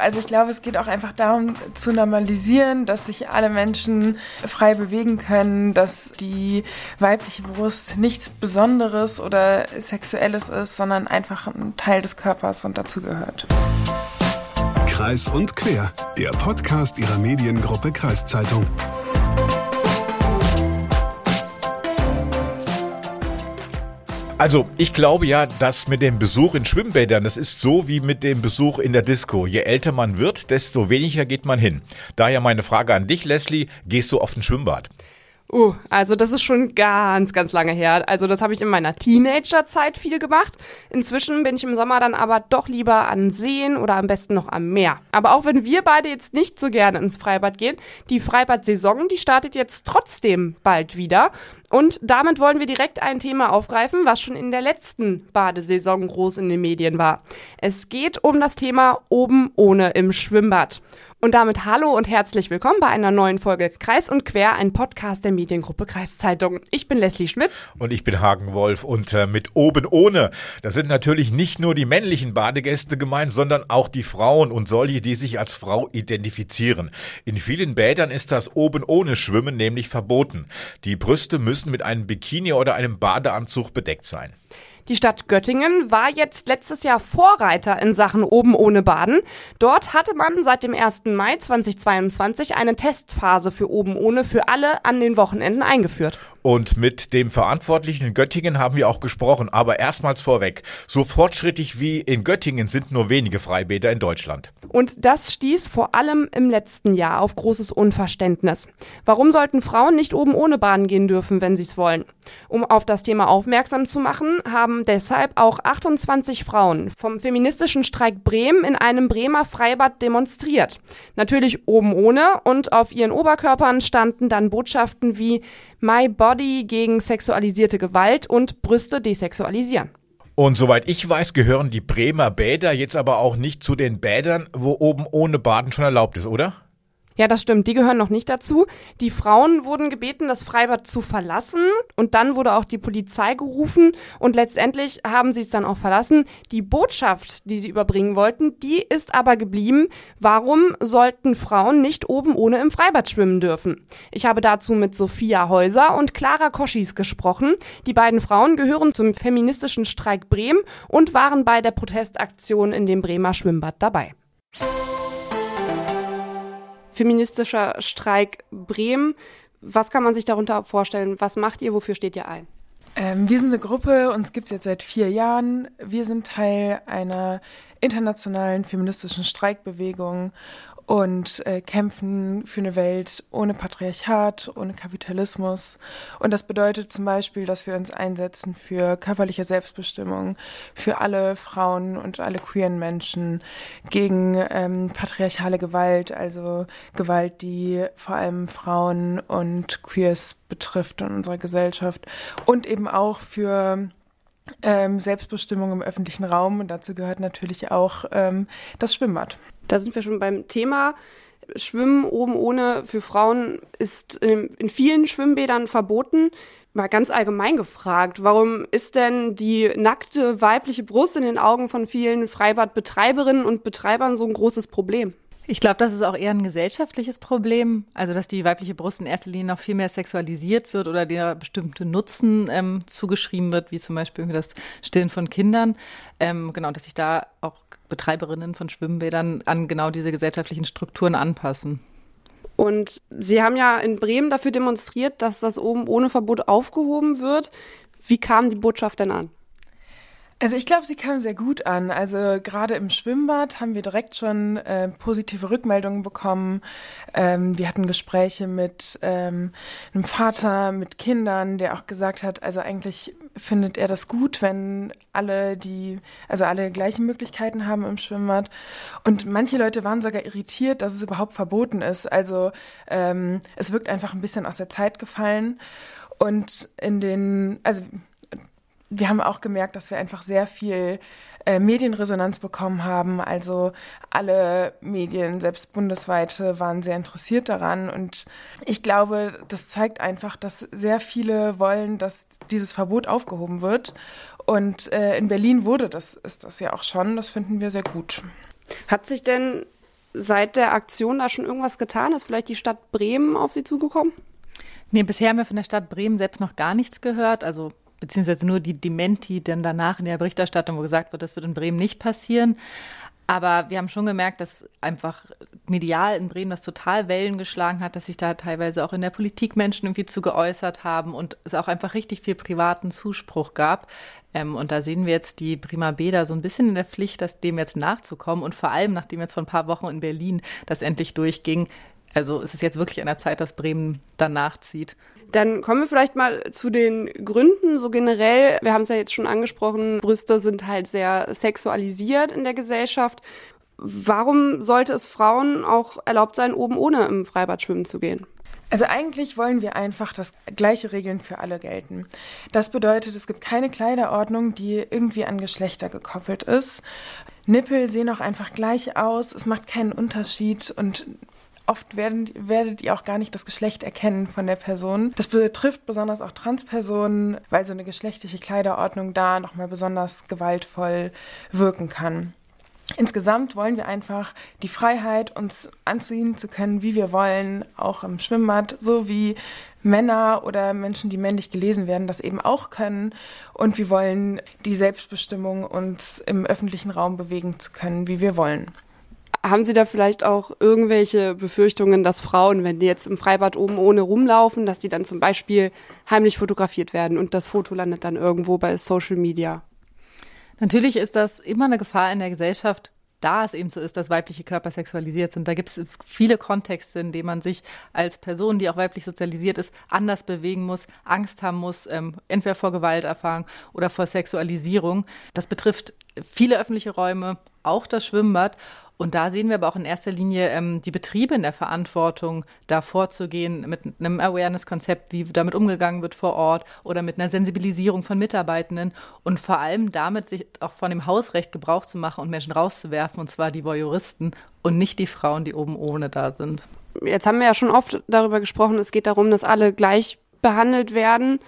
Also ich glaube, es geht auch einfach darum zu normalisieren, dass sich alle Menschen frei bewegen können, dass die weibliche Brust nichts Besonderes oder Sexuelles ist, sondern einfach ein Teil des Körpers und dazugehört. Kreis und Quer, der Podcast ihrer Mediengruppe Kreiszeitung. Also, ich glaube ja, dass mit dem Besuch in Schwimmbädern, das ist so wie mit dem Besuch in der Disco. Je älter man wird, desto weniger geht man hin. Daher meine Frage an dich, Leslie, gehst du auf ein Schwimmbad? Uh, also das ist schon ganz, ganz lange her. Also das habe ich in meiner Teenagerzeit viel gemacht. Inzwischen bin ich im Sommer dann aber doch lieber an Seen oder am besten noch am Meer. Aber auch wenn wir beide jetzt nicht so gerne ins Freibad gehen, die Freibad-Saison, die startet jetzt trotzdem bald wieder. Und damit wollen wir direkt ein Thema aufgreifen, was schon in der letzten Badesaison groß in den Medien war. Es geht um das Thema oben ohne im Schwimmbad. Und damit hallo und herzlich willkommen bei einer neuen Folge Kreis und Quer, ein Podcast der Mediengruppe Kreiszeitung. Ich bin Leslie Schmidt. Und ich bin Hagen Wolf. Und äh, mit oben ohne, da sind natürlich nicht nur die männlichen Badegäste gemeint, sondern auch die Frauen und solche, die sich als Frau identifizieren. In vielen Bädern ist das oben ohne Schwimmen nämlich verboten. Die Brüste müssen mit einem Bikini oder einem Badeanzug bedeckt sein. Die Stadt Göttingen war jetzt letztes Jahr Vorreiter in Sachen oben ohne Baden. Dort hatte man seit dem 1. Mai 2022 eine Testphase für oben ohne für alle an den Wochenenden eingeführt. Und mit dem Verantwortlichen in Göttingen haben wir auch gesprochen. Aber erstmals vorweg, so fortschrittlich wie in Göttingen sind nur wenige Freibäder in Deutschland. Und das stieß vor allem im letzten Jahr auf großes Unverständnis. Warum sollten Frauen nicht oben ohne baden gehen dürfen, wenn sie es wollen? Um auf das Thema aufmerksam zu machen, haben deshalb auch 28 Frauen vom feministischen Streik Bremen in einem Bremer Freibad demonstriert. Natürlich oben ohne und auf ihren Oberkörpern standen dann Botschaften wie My Body gegen sexualisierte Gewalt und Brüste desexualisieren. Und soweit ich weiß, gehören die Bremer Bäder jetzt aber auch nicht zu den Bädern, wo oben ohne Baden schon erlaubt ist, oder? Ja, das stimmt. Die gehören noch nicht dazu. Die Frauen wurden gebeten, das Freibad zu verlassen und dann wurde auch die Polizei gerufen und letztendlich haben sie es dann auch verlassen. Die Botschaft, die sie überbringen wollten, die ist aber geblieben. Warum sollten Frauen nicht oben ohne im Freibad schwimmen dürfen? Ich habe dazu mit Sophia Häuser und Clara Koschis gesprochen. Die beiden Frauen gehören zum feministischen Streik Bremen und waren bei der Protestaktion in dem Bremer Schwimmbad dabei feministischer Streik Bremen. Was kann man sich darunter vorstellen? Was macht ihr? Wofür steht ihr ein? Ähm, wir sind eine Gruppe, uns gibt es jetzt seit vier Jahren. Wir sind Teil einer internationalen feministischen Streikbewegung und äh, kämpfen für eine Welt ohne Patriarchat, ohne Kapitalismus. Und das bedeutet zum Beispiel, dass wir uns einsetzen für körperliche Selbstbestimmung, für alle Frauen und alle queeren Menschen, gegen ähm, patriarchale Gewalt, also Gewalt, die vor allem Frauen und Queers betrifft in unserer Gesellschaft. Und eben auch für ähm, Selbstbestimmung im öffentlichen Raum. Und dazu gehört natürlich auch ähm, das Schwimmbad. Da sind wir schon beim Thema. Schwimmen oben ohne für Frauen ist in, in, vielen Schwimmbädern verboten. Mal ganz allgemein gefragt, warum ist denn die nackte weibliche Brust in den Augen von vielen Freibadbetreiberinnen und Betreibern so ein großes Problem? Ich glaube, das ist auch eher ein gesellschaftliches Problem. Also, dass die weibliche Brust in erster Linie noch viel mehr sexualisiert wird oder der bestimmte Nutzen ähm, zugeschrieben wird, wie zum Beispiel das Stillen von Kindern. Ähm, genau, dass sich da auch Betreiberinnen von Schwimmbädern an genau diese gesellschaftlichen Strukturen anpassen. Und Sie haben ja in Bremen dafür demonstriert, dass das oben ohne Verbot aufgehoben wird. Wie kam die Botschaft denn an? Also ich glaube, sie kam sehr gut an. Also gerade im Schwimmbad haben wir direkt schon äh, positive Rückmeldungen bekommen. Ähm, wir hatten Gespräche mit ähm, einem Vater, mit Kindern, der auch gesagt hat, also eigentlich findet er das gut, wenn alle die, also alle gleichen Möglichkeiten haben im Schwimmbad. Und manche Leute waren sogar irritiert, dass es überhaupt verboten ist. Also ähm, es wirkt einfach ein bisschen aus der Zeit gefallen. Und in den, also wir haben auch gemerkt, dass wir einfach sehr viel äh, Medienresonanz bekommen haben. Also alle Medien, selbst bundesweite, waren sehr interessiert daran. Und ich glaube, das zeigt einfach, dass sehr viele wollen, dass dieses Verbot aufgehoben wird. Und äh, in Berlin wurde das, ist das ja auch schon. Das finden wir sehr gut. Hat sich denn seit der Aktion da schon irgendwas getan? Ist vielleicht die Stadt Bremen auf Sie zugekommen? Nee, bisher haben wir von der Stadt Bremen selbst noch gar nichts gehört. Also beziehungsweise nur die Dementi dann danach in der Berichterstattung, wo gesagt wird, das wird in Bremen nicht passieren. Aber wir haben schon gemerkt, dass einfach medial in Bremen das total Wellen geschlagen hat, dass sich da teilweise auch in der Politik Menschen irgendwie zu geäußert haben und es auch einfach richtig viel privaten Zuspruch gab. Ähm, und da sehen wir jetzt die Prima Beda so ein bisschen in der Pflicht, das dem jetzt nachzukommen. Und vor allem, nachdem jetzt vor ein paar Wochen in Berlin das endlich durchging, also es ist jetzt wirklich an der Zeit, dass Bremen danach zieht. Dann kommen wir vielleicht mal zu den Gründen, so generell. Wir haben es ja jetzt schon angesprochen, Brüste sind halt sehr sexualisiert in der Gesellschaft. Warum sollte es Frauen auch erlaubt sein, oben ohne im Freibad schwimmen zu gehen? Also eigentlich wollen wir einfach, dass gleiche Regeln für alle gelten. Das bedeutet, es gibt keine Kleiderordnung, die irgendwie an Geschlechter gekoppelt ist. Nippel sehen auch einfach gleich aus, es macht keinen Unterschied und oft werden, werdet ihr auch gar nicht das Geschlecht erkennen von der Person. Das betrifft besonders auch Transpersonen, weil so eine geschlechtliche Kleiderordnung da nochmal besonders gewaltvoll wirken kann. Insgesamt wollen wir einfach die Freiheit, uns anziehen zu können, wie wir wollen, auch im Schwimmbad, so wie Männer oder Menschen, die männlich gelesen werden, das eben auch können. Und wir wollen die Selbstbestimmung, uns im öffentlichen Raum bewegen zu können, wie wir wollen. Haben Sie da vielleicht auch irgendwelche Befürchtungen, dass Frauen, wenn die jetzt im Freibad oben ohne rumlaufen, dass die dann zum Beispiel heimlich fotografiert werden und das Foto landet dann irgendwo bei Social Media? Natürlich ist das immer eine Gefahr in der Gesellschaft, da es eben so ist, dass weibliche Körper sexualisiert sind. Da gibt es viele Kontexte, in denen man sich als Person, die auch weiblich sozialisiert ist, anders bewegen muss, Angst haben muss, ähm, entweder vor Gewalterfahrung oder vor Sexualisierung. Das betrifft viele öffentliche Räume, auch das Schwimmbad. Und da sehen wir aber auch in erster Linie ähm, die Betriebe in der Verantwortung, da vorzugehen mit einem Awareness-Konzept, wie damit umgegangen wird vor Ort oder mit einer Sensibilisierung von Mitarbeitenden und vor allem damit sich auch von dem Hausrecht Gebrauch zu machen und Menschen rauszuwerfen, und zwar die Voyeuristen und nicht die Frauen, die oben ohne da sind. Jetzt haben wir ja schon oft darüber gesprochen, es geht darum, dass alle gleich behandelt werden.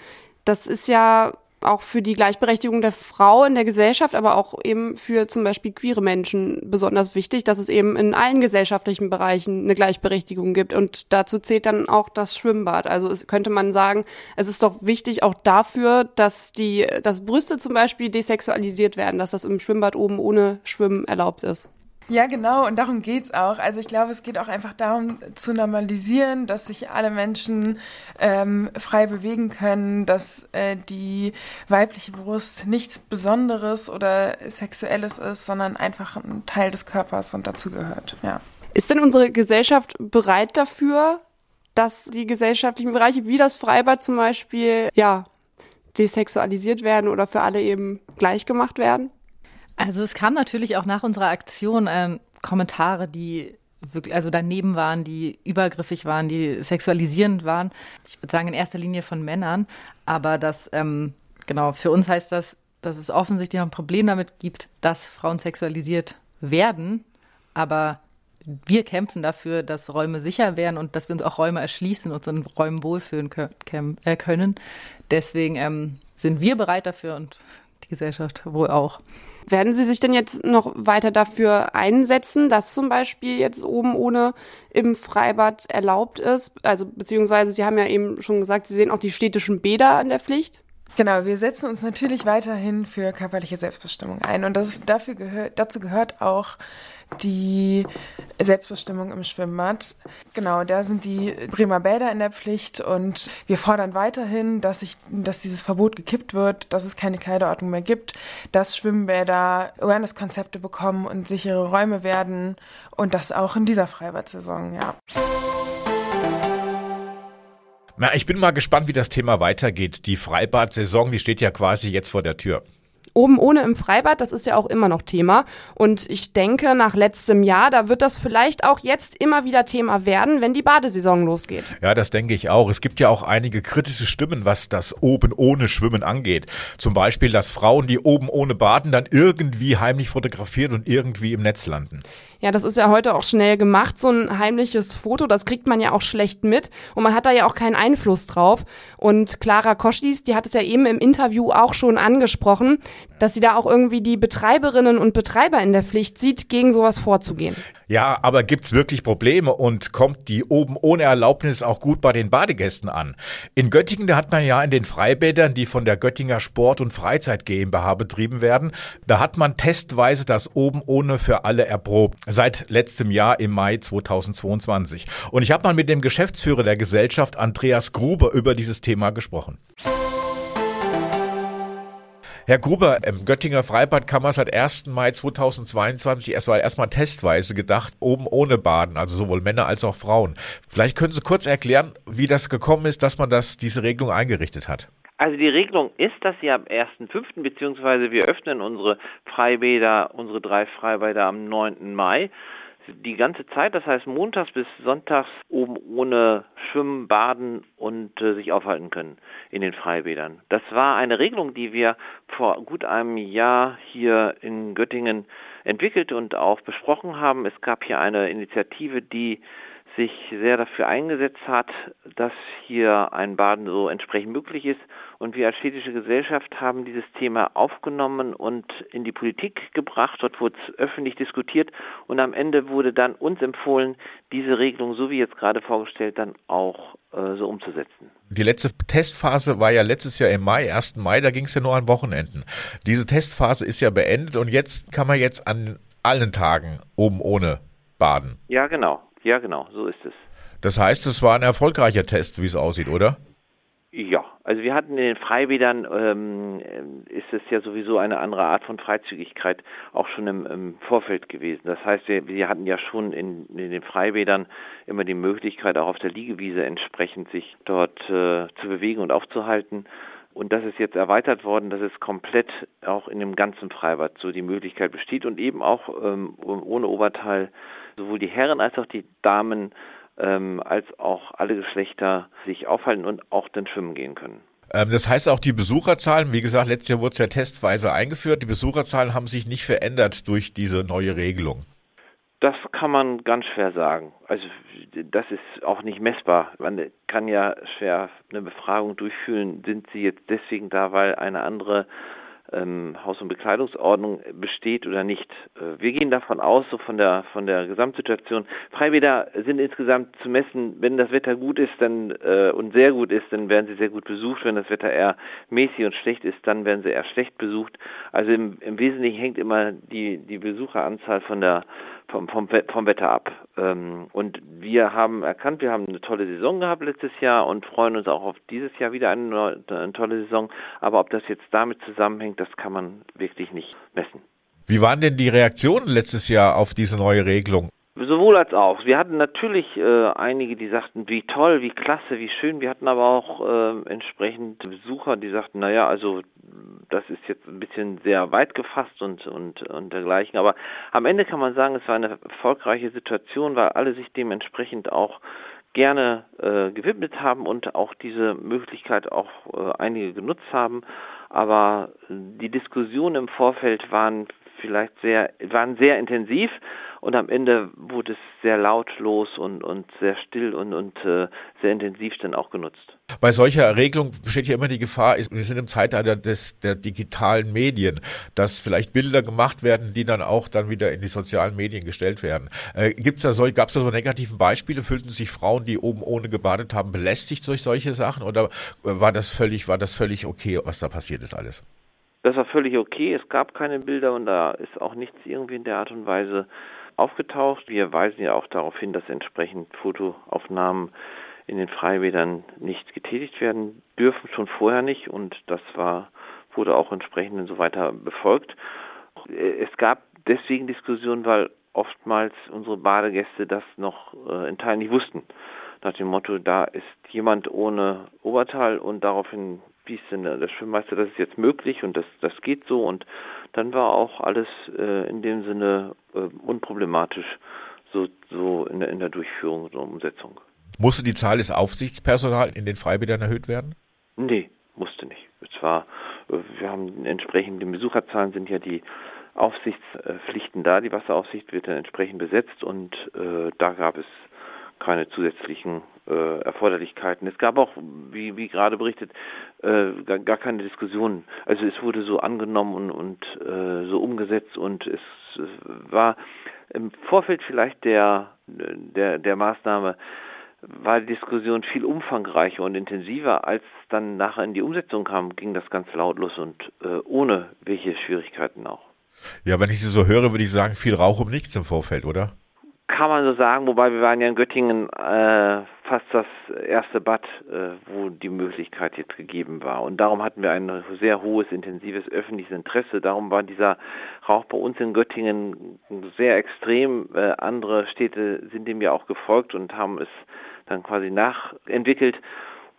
Das ist ja auch für die Gleichberechtigung der Frau in der Gesellschaft, aber auch eben für zum Beispiel queere Menschen besonders wichtig, dass es eben in allen gesellschaftlichen Bereichen eine Gleichberechtigung gibt. Und dazu zählt dann auch das Schwimmbad. Also es könnte man sagen, es ist doch wichtig auch dafür, dass die, dass Brüste zum Beispiel desexualisiert werden, dass das im Schwimmbad oben ohne Schwimmen erlaubt ist. Ja, genau, und darum geht's auch. Also ich glaube, es geht auch einfach darum zu normalisieren, dass sich alle Menschen ähm, frei bewegen können, dass äh, die weibliche Brust nichts Besonderes oder Sexuelles ist, sondern einfach ein Teil des Körpers und dazu gehört. Ja. Ist denn unsere Gesellschaft bereit dafür, dass die gesellschaftlichen Bereiche wie das Freibad zum Beispiel, ja, desexualisiert werden oder für alle eben gleich gemacht werden? Also es kam natürlich auch nach unserer Aktion äh, Kommentare, die wirklich, also daneben waren, die übergriffig waren, die sexualisierend waren. Ich würde sagen in erster Linie von Männern, aber das ähm, genau für uns heißt das, dass es offensichtlich noch ein Problem damit gibt, dass Frauen sexualisiert werden, aber wir kämpfen dafür, dass Räume sicher werden und dass wir uns auch Räume erschließen und uns in Räumen wohlfühlen äh, können. Deswegen ähm, sind wir bereit dafür und die Gesellschaft wohl auch. Werden Sie sich denn jetzt noch weiter dafür einsetzen, dass zum Beispiel jetzt oben ohne im Freibad erlaubt ist? Also beziehungsweise Sie haben ja eben schon gesagt, Sie sehen auch die städtischen Bäder an der Pflicht. Genau, wir setzen uns natürlich weiterhin für körperliche Selbstbestimmung ein und das, dafür gehört, dazu gehört auch die Selbstbestimmung im Schwimmbad. Genau, da sind die Bremer Bäder in der Pflicht und wir fordern weiterhin, dass, ich, dass dieses Verbot gekippt wird, dass es keine Kleiderordnung mehr gibt, dass Schwimmbäder Awareness-Konzepte bekommen und sichere Räume werden und das auch in dieser Freibad-Saison, ja. Na, ich bin mal gespannt, wie das Thema weitergeht. Die Freibad-Saison, die steht ja quasi jetzt vor der Tür. Oben ohne im Freibad, das ist ja auch immer noch Thema. Und ich denke, nach letztem Jahr, da wird das vielleicht auch jetzt immer wieder Thema werden, wenn die Badesaison losgeht. Ja, das denke ich auch. Es gibt ja auch einige kritische Stimmen, was das oben ohne Schwimmen angeht. Zum Beispiel, dass Frauen, die oben ohne baden, dann irgendwie heimlich fotografieren und irgendwie im Netz landen. Ja, das ist ja heute auch schnell gemacht, so ein heimliches Foto, das kriegt man ja auch schlecht mit und man hat da ja auch keinen Einfluss drauf. Und Clara Koschlis, die hat es ja eben im Interview auch schon angesprochen, dass sie da auch irgendwie die Betreiberinnen und Betreiber in der Pflicht sieht, gegen sowas vorzugehen. Ja, aber gibt's wirklich Probleme und kommt die oben ohne Erlaubnis auch gut bei den Badegästen an? In Göttingen, da hat man ja in den Freibädern, die von der Göttinger Sport- und Freizeit GmbH betrieben werden, da hat man testweise das oben ohne für alle erprobt. Seit letztem Jahr im Mai 2022. Und ich habe mal mit dem Geschäftsführer der Gesellschaft, Andreas Gruber, über dieses Thema gesprochen. Herr Gruber, im Göttinger Freibad kann man seit 1. Mai 2022 erstmal erstmal testweise gedacht, oben ohne Baden, also sowohl Männer als auch Frauen. Vielleicht können Sie kurz erklären, wie das gekommen ist, dass man das, diese Regelung eingerichtet hat. Also die Regelung ist, dass sie am 1.5. beziehungsweise wir öffnen unsere Freibäder, unsere drei Freibäder am 9. Mai die ganze Zeit, das heißt montags bis sonntags oben ohne Schwimmen, Baden und äh, sich aufhalten können in den Freibädern. Das war eine Regelung, die wir vor gut einem Jahr hier in Göttingen entwickelt und auch besprochen haben. Es gab hier eine Initiative, die sich sehr dafür eingesetzt hat, dass hier ein Baden so entsprechend möglich ist. Und wir als städtische Gesellschaft haben dieses Thema aufgenommen und in die Politik gebracht. Dort wurde es öffentlich diskutiert und am Ende wurde dann uns empfohlen, diese Regelung, so wie jetzt gerade vorgestellt, dann auch äh, so umzusetzen. Die letzte Testphase war ja letztes Jahr im Mai, 1. Mai, da ging es ja nur an Wochenenden. Diese Testphase ist ja beendet und jetzt kann man jetzt an allen Tagen oben ohne baden. Ja, genau. Ja, genau, so ist es. Das heißt, es war ein erfolgreicher Test, wie es aussieht, oder? Ja, also wir hatten in den Freibädern, ähm, ist es ja sowieso eine andere Art von Freizügigkeit auch schon im, im Vorfeld gewesen. Das heißt, wir, wir hatten ja schon in, in, den Freibädern immer die Möglichkeit, auch auf der Liegewiese entsprechend sich dort äh, zu bewegen und aufzuhalten. Und das ist jetzt erweitert worden, dass es komplett auch in dem ganzen Freibad so die Möglichkeit besteht und eben auch ähm, ohne Oberteil sowohl die Herren als auch die Damen ähm, als auch alle Geschlechter sich aufhalten und auch dann schwimmen gehen können. Ähm, das heißt auch die Besucherzahlen, wie gesagt, letztes Jahr wurde es ja testweise eingeführt, die Besucherzahlen haben sich nicht verändert durch diese neue Regelung. Das kann man ganz schwer sagen. Also das ist auch nicht messbar. Man kann ja schwer eine Befragung durchführen, sind sie jetzt deswegen da, weil eine andere ähm, Haus- und Bekleidungsordnung besteht oder nicht. Äh, wir gehen davon aus, so von der von der Gesamtsituation. Freibäder sind insgesamt zu messen, wenn das Wetter gut ist, dann äh, und sehr gut ist, dann werden sie sehr gut besucht. Wenn das Wetter eher mäßig und schlecht ist, dann werden sie eher schlecht besucht. Also im, im Wesentlichen hängt immer die die Besucheranzahl von der vom, vom, vom Wetter ab. Ähm, und wir haben erkannt, wir haben eine tolle Saison gehabt letztes Jahr und freuen uns auch auf dieses Jahr wieder eine, eine tolle Saison. Aber ob das jetzt damit zusammenhängt, das kann man wirklich nicht messen. Wie waren denn die Reaktionen letztes Jahr auf diese neue Regelung? Sowohl als auch. Wir hatten natürlich äh, einige, die sagten, wie toll, wie klasse, wie schön. Wir hatten aber auch äh, entsprechend Besucher, die sagten, naja, also das ist jetzt ein bisschen sehr weit gefasst und, und, und dergleichen. Aber am Ende kann man sagen, es war eine erfolgreiche Situation, weil alle sich dementsprechend auch gerne äh, gewidmet haben und auch diese Möglichkeit auch äh, einige genutzt haben. Aber die Diskussionen im Vorfeld waren vielleicht sehr, waren sehr intensiv und am Ende wurde es sehr lautlos und, und sehr still und, und äh, sehr intensiv dann auch genutzt. Bei solcher Regelung besteht ja immer die Gefahr, wir sind im Zeitalter des, der digitalen Medien, dass vielleicht Bilder gemacht werden, die dann auch dann wieder in die sozialen Medien gestellt werden. Äh, gab es da so negativen Beispiele? Fühlten sich Frauen, die oben ohne gebadet haben, belästigt durch solche Sachen oder war das völlig, war das völlig okay, was da passiert ist alles? Das war völlig okay. Es gab keine Bilder und da ist auch nichts irgendwie in der Art und Weise aufgetaucht. Wir weisen ja auch darauf hin, dass entsprechend Fotoaufnahmen in den Freibädern nicht getätigt werden dürfen, schon vorher nicht und das war wurde auch entsprechend so weiter befolgt. Es gab deswegen Diskussionen, weil oftmals unsere Badegäste das noch äh, in Teilen nicht wussten. Nach dem Motto, da ist jemand ohne Oberteil und daraufhin wie ist denn der Schwimmmeister, das ist jetzt möglich und das, das geht so und dann war auch alles äh, in dem Sinne äh, unproblematisch so, so in, der, in der Durchführung und Umsetzung. Musste die Zahl des Aufsichtspersonals in den Freibädern erhöht werden? Nee, musste nicht. Es war, äh, wir haben entsprechend, die Besucherzahlen sind ja die Aufsichtspflichten da, die Wasseraufsicht wird dann entsprechend besetzt und äh, da gab es keine zusätzlichen äh, Erforderlichkeiten. Es gab auch, wie, wie gerade berichtet, äh, gar, gar keine Diskussionen. Also es wurde so angenommen und, und äh, so umgesetzt und es war Im Vorfeld vielleicht der, der, der Maßnahme war die Diskussion viel umfangreicher und intensiver. Als dann nachher in die Umsetzung kam, ging das ganz lautlos und äh, ohne welche Schwierigkeiten auch. Ja, wenn ich Sie so höre, würde ich sagen, viel Rauch um nichts im Vorfeld, oder? Kann man so sagen, wobei wir waren ja in Göttingen äh, fast das erste Bad, äh, wo die Möglichkeit jetzt gegeben war. Und darum hatten wir ein sehr hohes, intensives öffentliches Interesse. Darum war dieser Rauch bei uns in Göttingen sehr extrem. Äh, andere Städte sind dem ja auch gefolgt und haben es dann quasi nachentwickelt.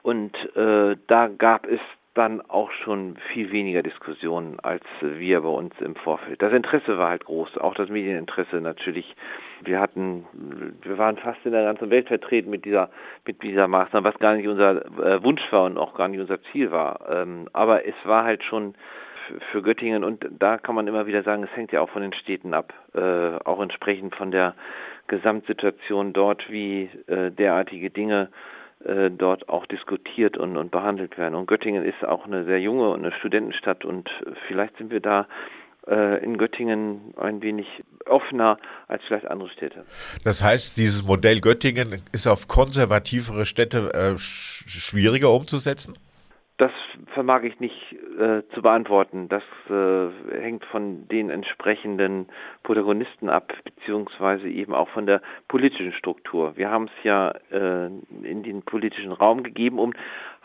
Und äh, da gab es dann auch schon viel weniger Diskussionen als wir bei uns im Vorfeld. Das Interesse war halt groß, auch das Medieninteresse natürlich. Wir hatten, wir waren fast in der ganzen Welt vertreten mit dieser, mit dieser Maßnahme, was gar nicht unser äh, Wunsch war und auch gar nicht unser Ziel war. Ähm, aber es war halt schon für Göttingen und da kann man immer wieder sagen, es hängt ja auch von den Städten ab, äh, auch entsprechend von der Gesamtsituation dort, wie äh, derartige Dinge äh, dort auch diskutiert und, und behandelt werden. Und Göttingen ist auch eine sehr junge und eine Studentenstadt und vielleicht sind wir da äh, in Göttingen ein wenig offener als vielleicht andere Städte. Das heißt, dieses Modell Göttingen ist auf konservativere Städte äh, schwieriger umzusetzen? Das vermag ich nicht äh, zu beantworten. Das äh, hängt von den entsprechenden Protagonisten ab, beziehungsweise eben auch von der politischen Struktur. Wir haben es ja äh, in den politischen Raum gegeben, um,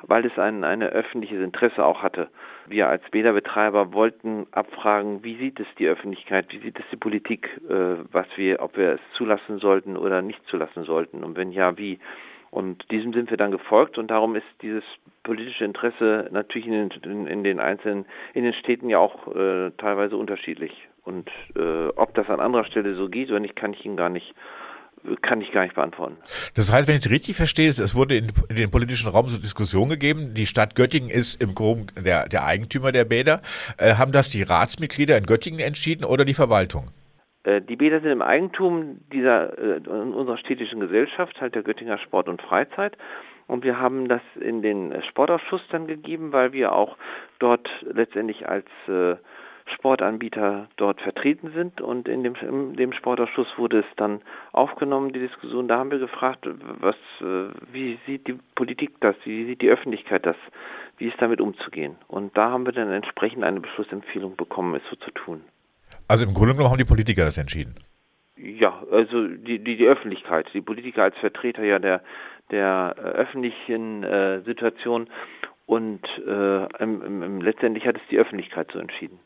weil es ein, ein öffentliches Interesse auch hatte. Wir als Bäderbetreiber wollten abfragen, wie sieht es die Öffentlichkeit, wie sieht es die Politik, äh, was wir, ob wir es zulassen sollten oder nicht zulassen sollten und wenn ja, wie. Und diesem sind wir dann gefolgt und darum ist dieses politische Interesse natürlich in den, in den einzelnen, in den Städten ja auch äh, teilweise unterschiedlich. Und äh, ob das an anderer Stelle so geht oder nicht, kann ich Ihnen gar nicht kann ich gar nicht beantworten. Das heißt, wenn ich es richtig verstehe, es wurde in, in den politischen Raum so Diskussion gegeben. Die Stadt Göttingen ist im Groben der, der Eigentümer der Bäder. Äh, haben das die Ratsmitglieder in Göttingen entschieden oder die Verwaltung? Äh, die Bäder sind im Eigentum dieser äh, unserer städtischen Gesellschaft, halt der Göttinger Sport und Freizeit. Und wir haben das in den Sportausschuss dann gegeben, weil wir auch dort letztendlich als äh, Sportanbieter dort vertreten sind. Und in dem, in dem Sportausschuss wurde es dann aufgenommen, die Diskussion. Da haben wir gefragt, was, wie sieht die Politik das, wie sieht die Öffentlichkeit das, wie ist damit umzugehen. Und da haben wir dann entsprechend eine Beschlussempfehlung bekommen, es so zu tun. Also im Grunde genommen haben die Politiker das entschieden. Ja, also die, die, die Öffentlichkeit, die Politiker als Vertreter ja der, der äh, öffentlichen äh, Situation und äh, im, im, letztendlich hat es die Öffentlichkeit so entschieden.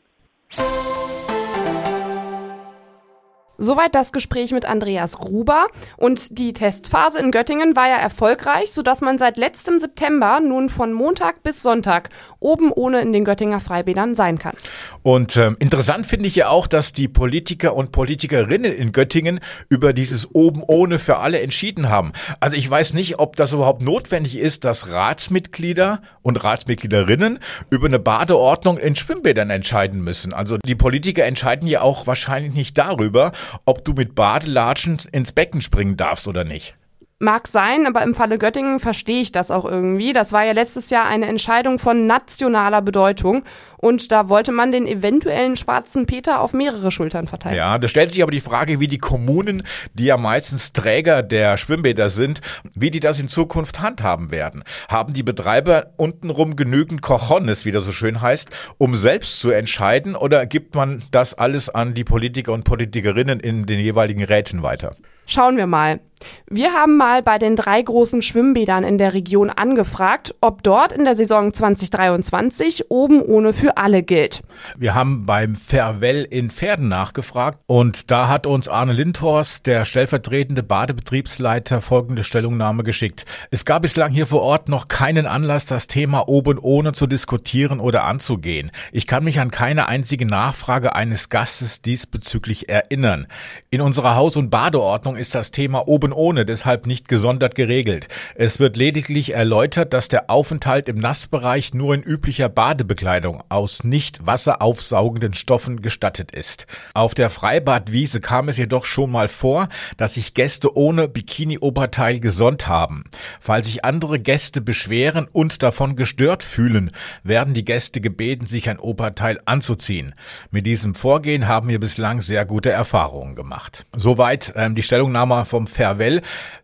Soweit das Gespräch mit Andreas Gruber. Und die Testphase in Göttingen war ja erfolgreich, sodass man seit letztem September nun von Montag bis Sonntag oben ohne in den Göttinger Freibädern sein kann. Und ähm, interessant finde ich ja auch, dass die Politiker und Politikerinnen in Göttingen über dieses oben ohne für alle entschieden haben. Also ich weiß nicht, ob das überhaupt notwendig ist, dass Ratsmitglieder und Ratsmitgliederinnen über eine Badeordnung in Schwimmbädern entscheiden müssen. Also die Politiker entscheiden ja auch wahrscheinlich nicht darüber, ob du mit Badelatschen ins Becken springen darfst oder nicht. Mag sein, aber im Falle Göttingen verstehe ich das auch irgendwie. Das war ja letztes Jahr eine Entscheidung von nationaler Bedeutung und da wollte man den eventuellen schwarzen Peter auf mehrere Schultern verteilen. Ja, da stellt sich aber die Frage, wie die Kommunen, die ja meistens Träger der Schwimmbäder sind, wie die das in Zukunft handhaben werden. Haben die Betreiber untenrum genügend Cojones, wie das so schön heißt, um selbst zu entscheiden oder gibt man das alles an die Politiker und Politikerinnen in den jeweiligen Räten weiter? Schauen wir mal. Wir haben mal bei den drei großen Schwimmbädern in der Region angefragt, ob dort in der Saison 2023 oben ohne für alle gilt. Wir haben beim Ferwell in Pferden nachgefragt und da hat uns Arne Lindhorst, der stellvertretende Badebetriebsleiter, folgende Stellungnahme geschickt. Es gab bislang hier vor Ort noch keinen Anlass, das Thema oben ohne zu diskutieren oder anzugehen. Ich kann mich an keine einzige Nachfrage eines Gastes diesbezüglich erinnern. In unserer Haus- und Badeordnung ist das Thema oben ohne deshalb nicht gesondert geregelt. Es wird lediglich erläutert, dass der Aufenthalt im Nassbereich nur in üblicher Badebekleidung aus nicht wasseraufsaugenden Stoffen gestattet ist. Auf der Freibadwiese kam es jedoch schon mal vor, dass sich Gäste ohne Bikini-Oberteil gesonnt haben. Falls sich andere Gäste beschweren und davon gestört fühlen, werden die Gäste gebeten, sich ein Oberteil anzuziehen. Mit diesem Vorgehen haben wir bislang sehr gute Erfahrungen gemacht. Soweit ähm, die Stellungnahme vom Ferwell.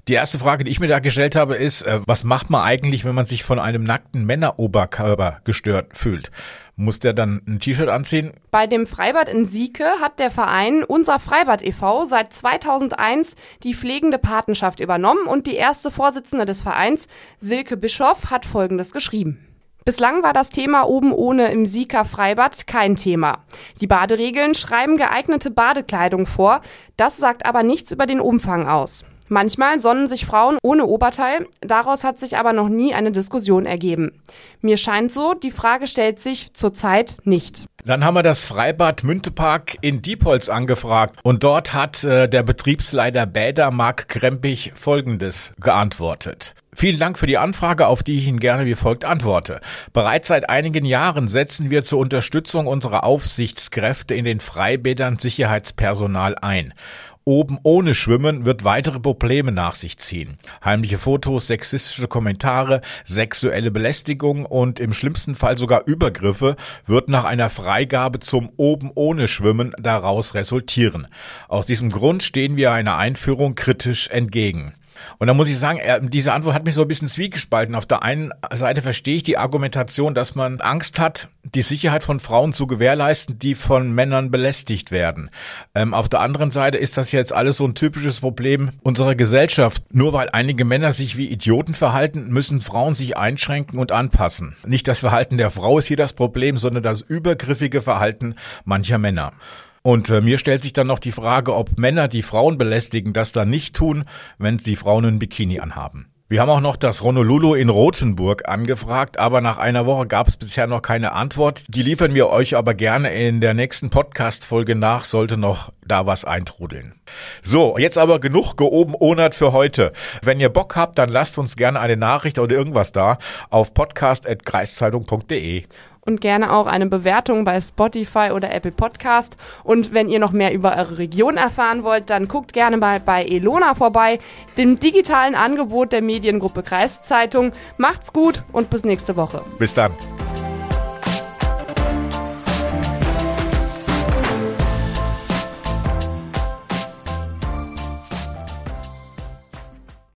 Die erste Frage, die ich mir da gestellt habe, ist, äh, was macht man eigentlich, wenn man sich von einem nackten Männeroberkörper gestört fühlt? Muss der dann ein T-Shirt anziehen? Bei dem Freibad in Sieke hat der Verein Unser Freibad e.V. seit 2001 die pflegende Patenschaft übernommen und die erste Vorsitzende des Vereins, Silke Bischoff, hat Folgendes geschrieben. Bislang war das Thema oben ohne im Sieker Freibad kein Thema. Die Baderegeln schreiben geeignete Badekleidung vor, das sagt aber nichts über den Umfang aus. Manchmal sonnen sich Frauen ohne Oberteil, daraus hat sich aber noch nie eine Diskussion ergeben. Mir scheint so, die Frage stellt sich zurzeit nicht. Dann haben wir das Freibad Müntepark in Diepholz angefragt und dort hat äh, der Betriebsleiter Bäder Mark Krempich Folgendes geantwortet. Vielen Dank für die Anfrage, auf die ich Ihnen gerne wie folgt antworte. Bereits seit einigen Jahren setzen wir zur Unterstützung unserer Aufsichtskräfte in den Freibädern Sicherheitspersonal ein oben ohne Schwimmen wird weitere Probleme nach sich ziehen. Heimliche Fotos, sexistische Kommentare, sexuelle Belästigung und im schlimmsten Fall sogar Übergriffe wird nach einer Freigabe zum oben ohne Schwimmen daraus resultieren. Aus diesem Grund stehen wir einer Einführung kritisch entgegen. Und da muss ich sagen, diese Antwort hat mich so ein bisschen zwiegespalten. Auf der einen Seite verstehe ich die Argumentation, dass man Angst hat, die Sicherheit von Frauen zu gewährleisten, die von Männern belästigt werden. Ähm, auf der anderen Seite ist das jetzt alles so ein typisches Problem unserer Gesellschaft. Nur weil einige Männer sich wie Idioten verhalten, müssen Frauen sich einschränken und anpassen. Nicht das Verhalten der Frau ist hier das Problem, sondern das übergriffige Verhalten mancher Männer. Und äh, mir stellt sich dann noch die Frage, ob Männer, die Frauen belästigen, das dann nicht tun, wenn die Frauen ein Bikini anhaben. Wir haben auch noch das Honolulu in Rothenburg angefragt, aber nach einer Woche gab es bisher noch keine Antwort. Die liefern wir euch aber gerne in der nächsten Podcast-Folge nach, sollte noch da was eintrudeln. So, jetzt aber genug geoben onert für heute. Wenn ihr Bock habt, dann lasst uns gerne eine Nachricht oder irgendwas da auf podcast.kreiszeitung.de und gerne auch eine Bewertung bei Spotify oder Apple Podcast. Und wenn ihr noch mehr über eure Region erfahren wollt, dann guckt gerne mal bei Elona vorbei, dem digitalen Angebot der Mediengruppe Kreiszeitung. Macht's gut und bis nächste Woche. Bis dann.